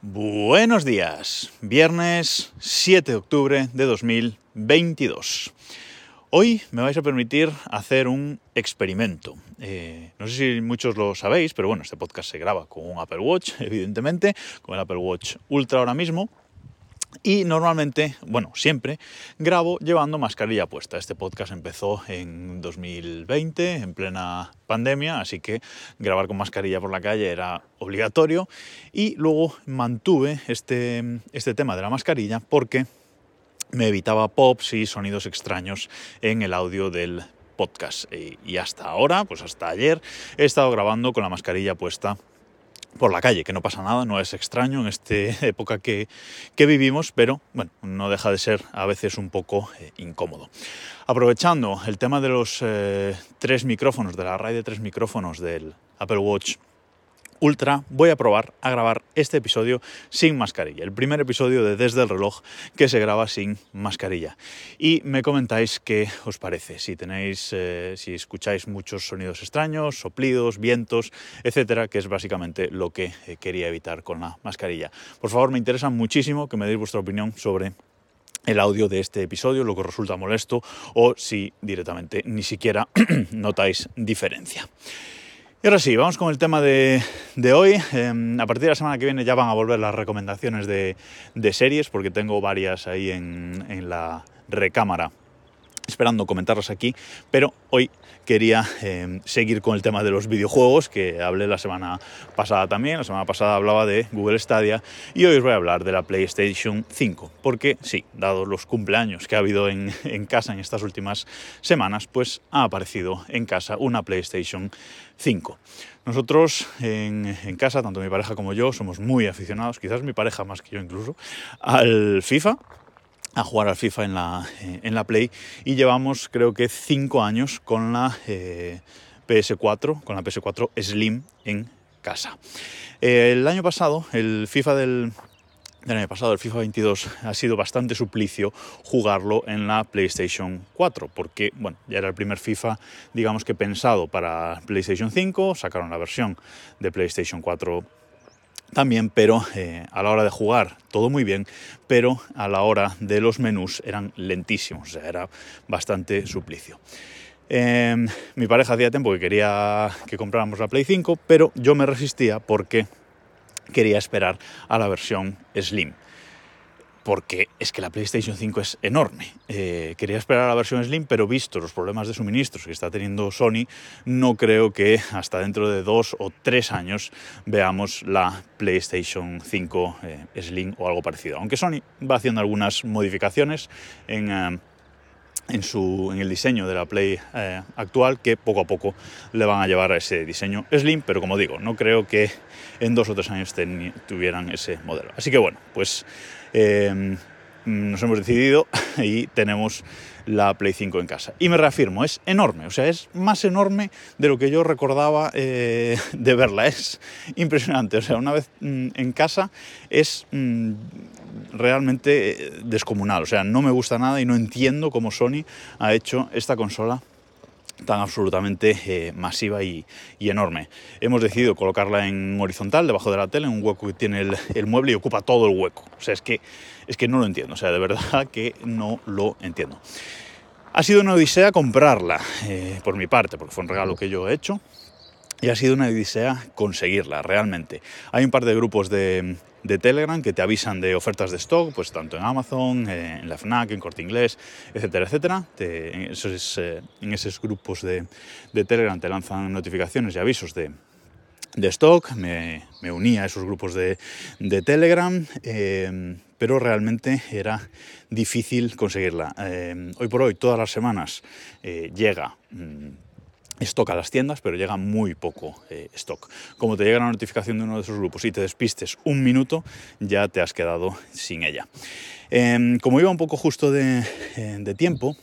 Buenos días, viernes 7 de octubre de 2022. Hoy me vais a permitir hacer un experimento. Eh, no sé si muchos lo sabéis, pero bueno, este podcast se graba con un Apple Watch, evidentemente, con el Apple Watch Ultra ahora mismo. Y normalmente, bueno, siempre grabo llevando mascarilla puesta. Este podcast empezó en 2020, en plena pandemia, así que grabar con mascarilla por la calle era obligatorio. Y luego mantuve este, este tema de la mascarilla porque me evitaba pops y sonidos extraños en el audio del podcast. Y hasta ahora, pues hasta ayer, he estado grabando con la mascarilla puesta por la calle, que no pasa nada, no es extraño en esta época que, vivimos, pero bueno, no deja de ser a veces un poco eh, incómodo. Aprovechando el tema de los eh, tres micrófonos, de la array de tres micrófonos del Apple Watch Ultra voy a probar a grabar este episodio sin mascarilla. El primer episodio de Desde el reloj que se graba sin mascarilla. Y me comentáis qué os parece. Si tenéis, eh, si escucháis muchos sonidos extraños, soplidos, vientos, etcétera, que es básicamente lo que eh, quería evitar con la mascarilla. Por favor, me interesa muchísimo que me deis vuestra opinión sobre el audio de este episodio, lo que resulta molesto o si directamente ni siquiera notáis diferencia. Y ahora sí, vamos con el tema de, hoy. Em, a partir de la semana que viene ya van a volver las recomendaciones de, series, porque tengo varias ahí en, en la recámara esperando comentarlas aquí, pero hoy quería em, seguir con el tema de los videojuegos, que hablé la semana pasada también, la semana pasada hablaba de Google Stadia, y hoy os voy a hablar de la PlayStation 5, porque sí, dado los cumpleaños que ha habido en, casa en estas últimas semanas, pues ha aparecido en casa una PlayStation 5. Nosotros en, en, casa, tanto mi pareja como yo, somos muy aficionados, quizás mi pareja más que yo incluso, al FIFA a jugar al FIFA en la, en la Play y llevamos creo que cinco años con la eh, PS4, con la PS4 Slim en casa. El año pasado, el FIFA del, del año pasado, el FIFA 22, ha sido bastante suplicio jugarlo en la PlayStation 4, porque bueno, ya era el primer FIFA, digamos que pensado para PlayStation 5, sacaron la versión de PlayStation 4 también, pero eh, a la hora de jugar todo muy bien, pero a la hora de los menús eran lentísimos, o sea, era bastante suplicio. Em, mi pareja hacía tiempo que quería que compráramos la Play 5, pero yo me resistía porque quería esperar a la versión Slim porque es que la PlayStation 5 es enorme. Eh, quería esperar a la versión Slim, pero visto los problemas de suministros que está teniendo Sony, no creo que hasta dentro de dos o tres años veamos la PlayStation 5 eh, Slim o algo parecido. Aunque Sony va haciendo algunas modificaciones en... Eh, en, su, en, el diseño de la Play actual que poco a poco le van a llevar a ese diseño Slim, pero como digo, no creo que en dos o tres años tuvieran ese modelo. Así que bueno, pues Em, nos hemos decidido y tenemos la Play 5 en casa. Y me reafirmo, es enorme, o sea, es más enorme de lo que yo recordaba eh, de verla. Es impresionante, o sea, una vez mm, en casa es mm, realmente eh, descomunal, o sea, no me gusta nada y no entiendo cómo Sony ha hecho esta consola tan absolutamente eh, masiva y, enorme. Hemos decidido colocarla en horizontal, debajo de la tele, en un hueco que tiene el, mueble y ocupa todo el hueco. O sea, es que, es que no lo entiendo, o sea, de verdad que no lo entiendo. Ha sido una odisea comprarla, eh, por mi parte, porque fue un regalo que yo he hecho, y ha sido una odisea conseguirla, realmente. Hay un par de grupos de, de Telegram que te avisan de ofertas de stock, pues tanto en Amazon, eh, en la FNAC, en Corte Inglés, etcétera, etcétera. en, esos, eh, en, esos, grupos de, Telegram te lanzan notificaciones y avisos de, stock. Me, me, uní a esos grupos de, de Telegram. Eh, pero realmente era difícil conseguirla. hoy por hoy, todas las semanas, llega mm, stock a las tiendas, pero llega muy poco eh, stock. Como te llega la notificación de uno de esos grupos y te despistes un minuto, ya te has quedado sin ella. Em, como iba un poco justo de, eh, tiempo,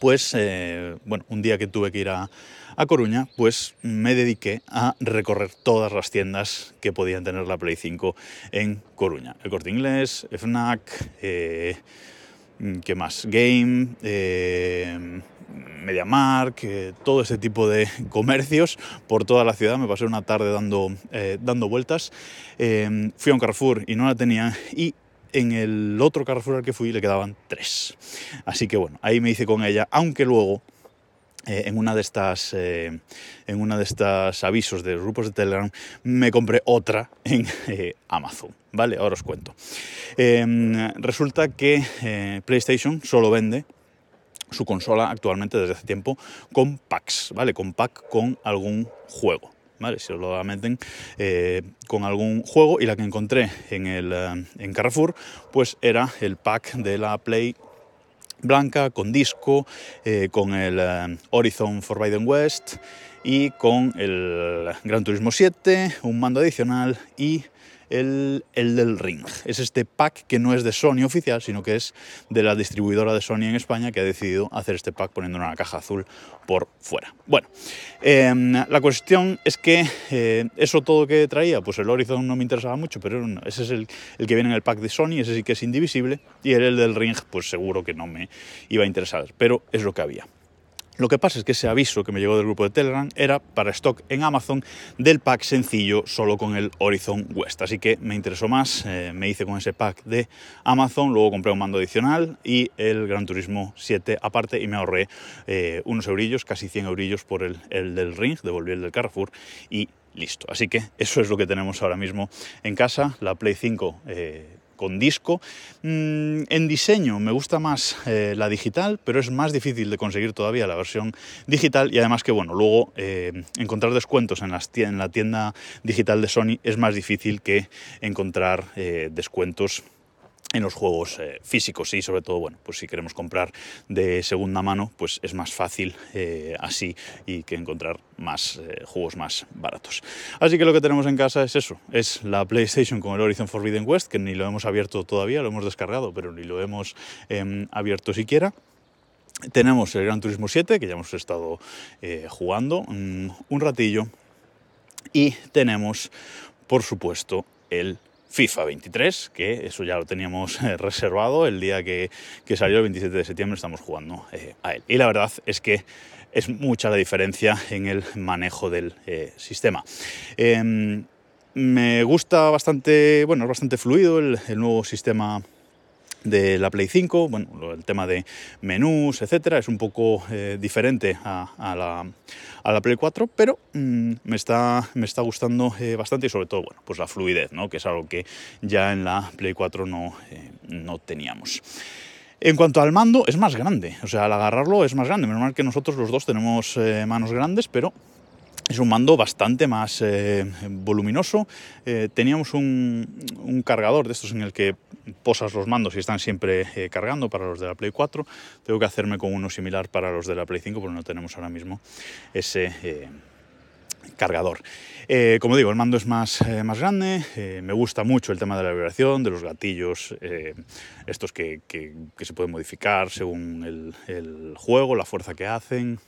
pues, eh, bueno, un día que tuve que ir a, a, Coruña, pues me dediqué a recorrer todas las tiendas que podían tener la Play 5 en Coruña. El Corte Inglés, FNAC, ¿qué más? Game MediaMark, eh, todo ese tipo de comercios por toda la ciudad. Me pasé una tarde dando, eh, dando vueltas. Eh, fui a un Carrefour y no la tenía y en el otro Carrefour al que fui le quedaban tres. Así que bueno, ahí me hice con ella, aunque luego en una de estas en una de estas avisos de grupos de Telegram me compré otra en Amazon vale ahora os cuento resulta que PlayStation solo vende su consola actualmente desde hace tiempo con packs, ¿vale? Con pack con algún juego. ¿Vale? Si os lo meten eh, con algún juego y la que encontré en, el, eh, en Carrefour pues era el pack de la Play blanca con disco, eh, con el Horizon Forbidden West y con el Gran Turismo 7, un mando adicional y el, del Ring. Es este pack que no es de Sony oficial, sino que es de la distribuidora de Sony en España que ha decidido hacer este pack poniendo una caja azul por fuera. Bueno, em, la cuestión es que eh, eso todo que traía, pues el Horizon no me interesaba mucho, pero ese es el, el, que viene en el pack de Sony, ese sí que es indivisible, y el, el del Ring, pues seguro que no me iba a interesar, pero es lo que había. Lo que pasa es que ese aviso que me llegó del grupo de Telegram era para stock en Amazon del pack sencillo solo con el Horizon West. Así que me interesó más, eh, me hice con ese pack de Amazon, luego compré un mando adicional y el Gran Turismo 7 aparte y me ahorré eh, unos eurillos, casi 100 eurillos por el, del Ring, devolví el del Carrefour y listo. Así que eso es lo que tenemos ahora mismo en casa, la Play 5 con disco. Mm, en diseño me gusta más eh, la digital, pero es más difícil de conseguir todavía la versión digital y además que bueno, luego eh, encontrar descuentos en, en, la tienda digital de Sony es más difícil que encontrar eh, descuentos en los juegos eh, físicos y sobre todo, bueno, pues si queremos comprar de segunda mano, pues es más fácil eh, así y que encontrar más eh, juegos más baratos. Así que lo que tenemos en casa es eso, es la PlayStation con el Horizon Forbidden West, que ni lo hemos abierto todavía, lo hemos descargado, pero ni lo hemos em, abierto siquiera. Tenemos el Gran Turismo 7, que ya hemos estado jugando un ratillo. Y tenemos, por supuesto, el FIFA 23, que eso ya lo teníamos eh, reservado el día que, salió el 27 de septiembre, estamos jugando eh, a él. Y la verdad es que es mucha la diferencia en el manejo del eh, sistema. Em, me gusta bastante, bueno, es bastante fluido el nuevo sistema de la Play 5, bueno, el tema de menús, etcétera, es un poco eh, diferente a, la, a, la, Play 4, pero mm, me, está, me está gustando eh, bastante y sobre todo, bueno, pues la fluidez, ¿no? que es algo que ya en la Play 4 no, eh, no teníamos. En cuanto al mando, es más grande, o sea, al agarrarlo es más grande, menos mal que nosotros los dos tenemos manos grandes, pero es un mando bastante más eh, voluminoso. Eh, teníamos un, cargador de estos en el que posas los mandos y están siempre eh, cargando para los de la Play 4. Tengo que hacerme con uno similar para los de la Play 5 porque no tenemos ahora mismo ese cargador. como digo, el mando es más, más grande, me gusta mucho el tema de la vibración, de los gatillos, estos que, se pueden modificar según el juego, la fuerza que hacen,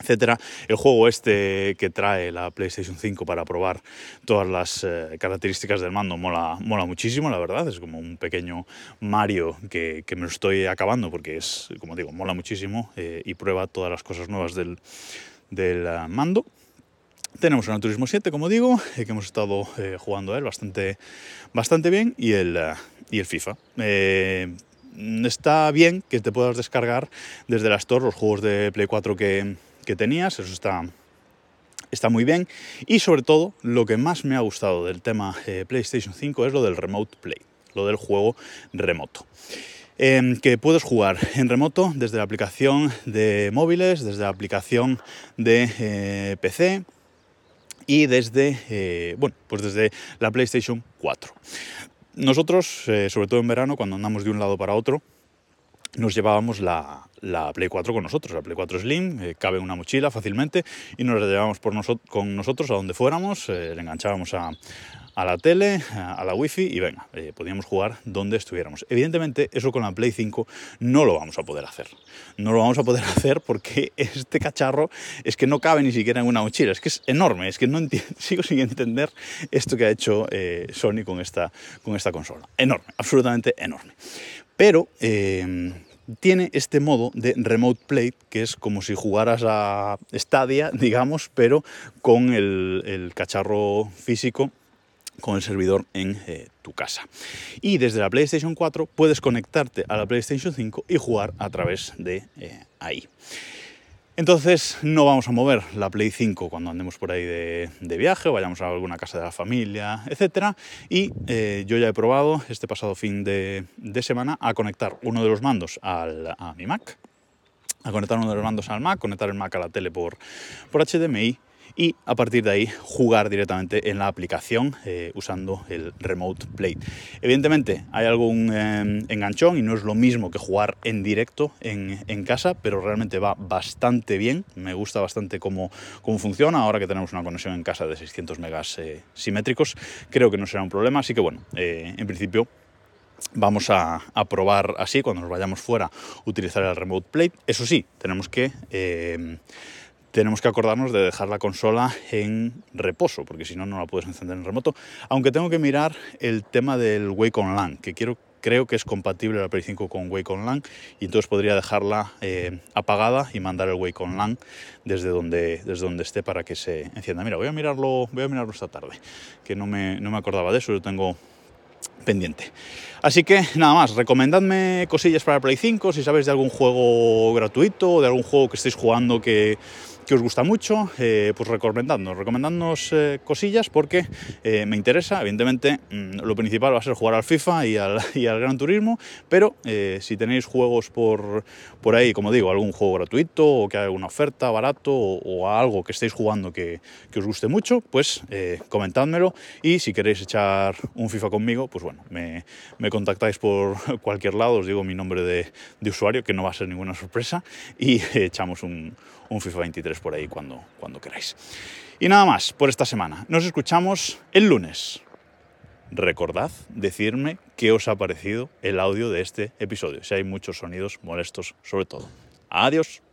etcétera. El juego este que trae la PlayStation 5 para probar todas las eh, características del mando mola, mola muchísimo, la verdad. Es como un pequeño Mario que, me lo estoy acabando porque es, como digo, mola muchísimo eh, y prueba todas las cosas nuevas del, del eh, mando. Tenemos el Turismo 7, como digo, que hemos estado jugando a él bastante, bastante bien, y el, y el FIFA está bien que te puedas descargar desde la Store los juegos de Play 4 que, que tenías, eso está, está muy bien. Y sobre todo, lo que más me ha gustado del tema eh, PlayStation 5 es lo del Remote Play, lo del juego remoto. Em, que puedes jugar en remoto desde la aplicación de móviles, desde la aplicación de eh, PC y desde, eh, bueno, pues desde la PlayStation 4. Nosotros, sobre todo en verano, cuando andamos de un lado para otro, nos llevábamos la, la, Play 4 con nosotros, la Play 4 Slim, eh, cabe una mochila fácilmente y nos la llevábamos con nosotros a donde fuéramos, eh, le enganchábamos a, a, la tele, a, la wifi y venga, eh, podíamos jugar donde estuviéramos. Evidentemente eso con la Play 5 no lo vamos a poder hacer. No lo vamos a poder hacer porque este cacharro es que no cabe ni siquiera en una mochila, es que es enorme, es que no sigo sin entender esto que ha hecho Sony con esta, con esta consola. Enorme, absolutamente enorme. Pero tiene este modo de Remote Play, que es como si jugaras a Stadia, digamos, pero con el, el cacharro físico con el servidor en eh, tu casa. Y desde la PlayStation 4 puedes conectarte a la PlayStation 5 y jugar a través de eh, ahí. Entonces no vamos a mover la Play 5 cuando andemos por ahí de, viaje, vayamos a alguna casa de la familia, etc. Y eh, yo ya he probado este pasado fin de, semana a conectar uno de los mandos a mi Mac, a conectar uno de los mandos al Mac, conectar el Mac a la tele por, por HDMI y a partir de ahí jugar directamente en la aplicación eh, usando el Remote Play. Evidentemente hay algún eh, enganchón y no es lo mismo que jugar en directo en, casa, pero realmente va bastante bien, me gusta bastante cómo, cómo funciona, ahora que tenemos una conexión en casa de 600 megas eh, simétricos, creo que no será un problema, así que bueno, en principio vamos a, a, probar así, cuando nos vayamos fuera, utilizar el Remote Play. Eso sí, tenemos que tenemos que acordarnos de dejar la consola en reposo, porque si no, no la puedes encender en remoto. Aunque tengo que mirar el tema del Wake on LAN, que quiero, creo que es compatible la Play 5 con Wake on LAN, y entonces podría dejarla eh, apagada y mandar el Wake on LAN desde donde, desde donde esté para que se encienda. Mira, voy a mirarlo, voy a mirarlo esta tarde, que no me, no me acordaba de eso, yo tengo pendiente. Así que nada más, recomendadme cosillas para Play 5, si sabéis de algún juego gratuito o de algún juego que estéis jugando que que os gusta mucho, eh, pues recomendadnos, recomendadnos eh, cosillas porque eh, me interesa. Evidentemente, mm, lo principal va a ser jugar al FIFA y al, y al Gran Turismo, pero si tenéis juegos por, por ahí, como digo, algún juego gratuito o que haya alguna oferta barato o, algo que estéis jugando que, que os guste mucho, pues comentádmelo y si queréis echar un FIFA conmigo, pues bueno, me, me contactáis por cualquier lado, os digo mi nombre de, de usuario, que no va a ser ninguna sorpresa, y echamos un, un FIFA 23 por ahí cuando, cuando queráis. Y nada más por esta semana. Nos escuchamos el lunes. Recordad decirme qué os ha parecido el audio de este episodio, si hay muchos sonidos molestos sobre todo. Adiós.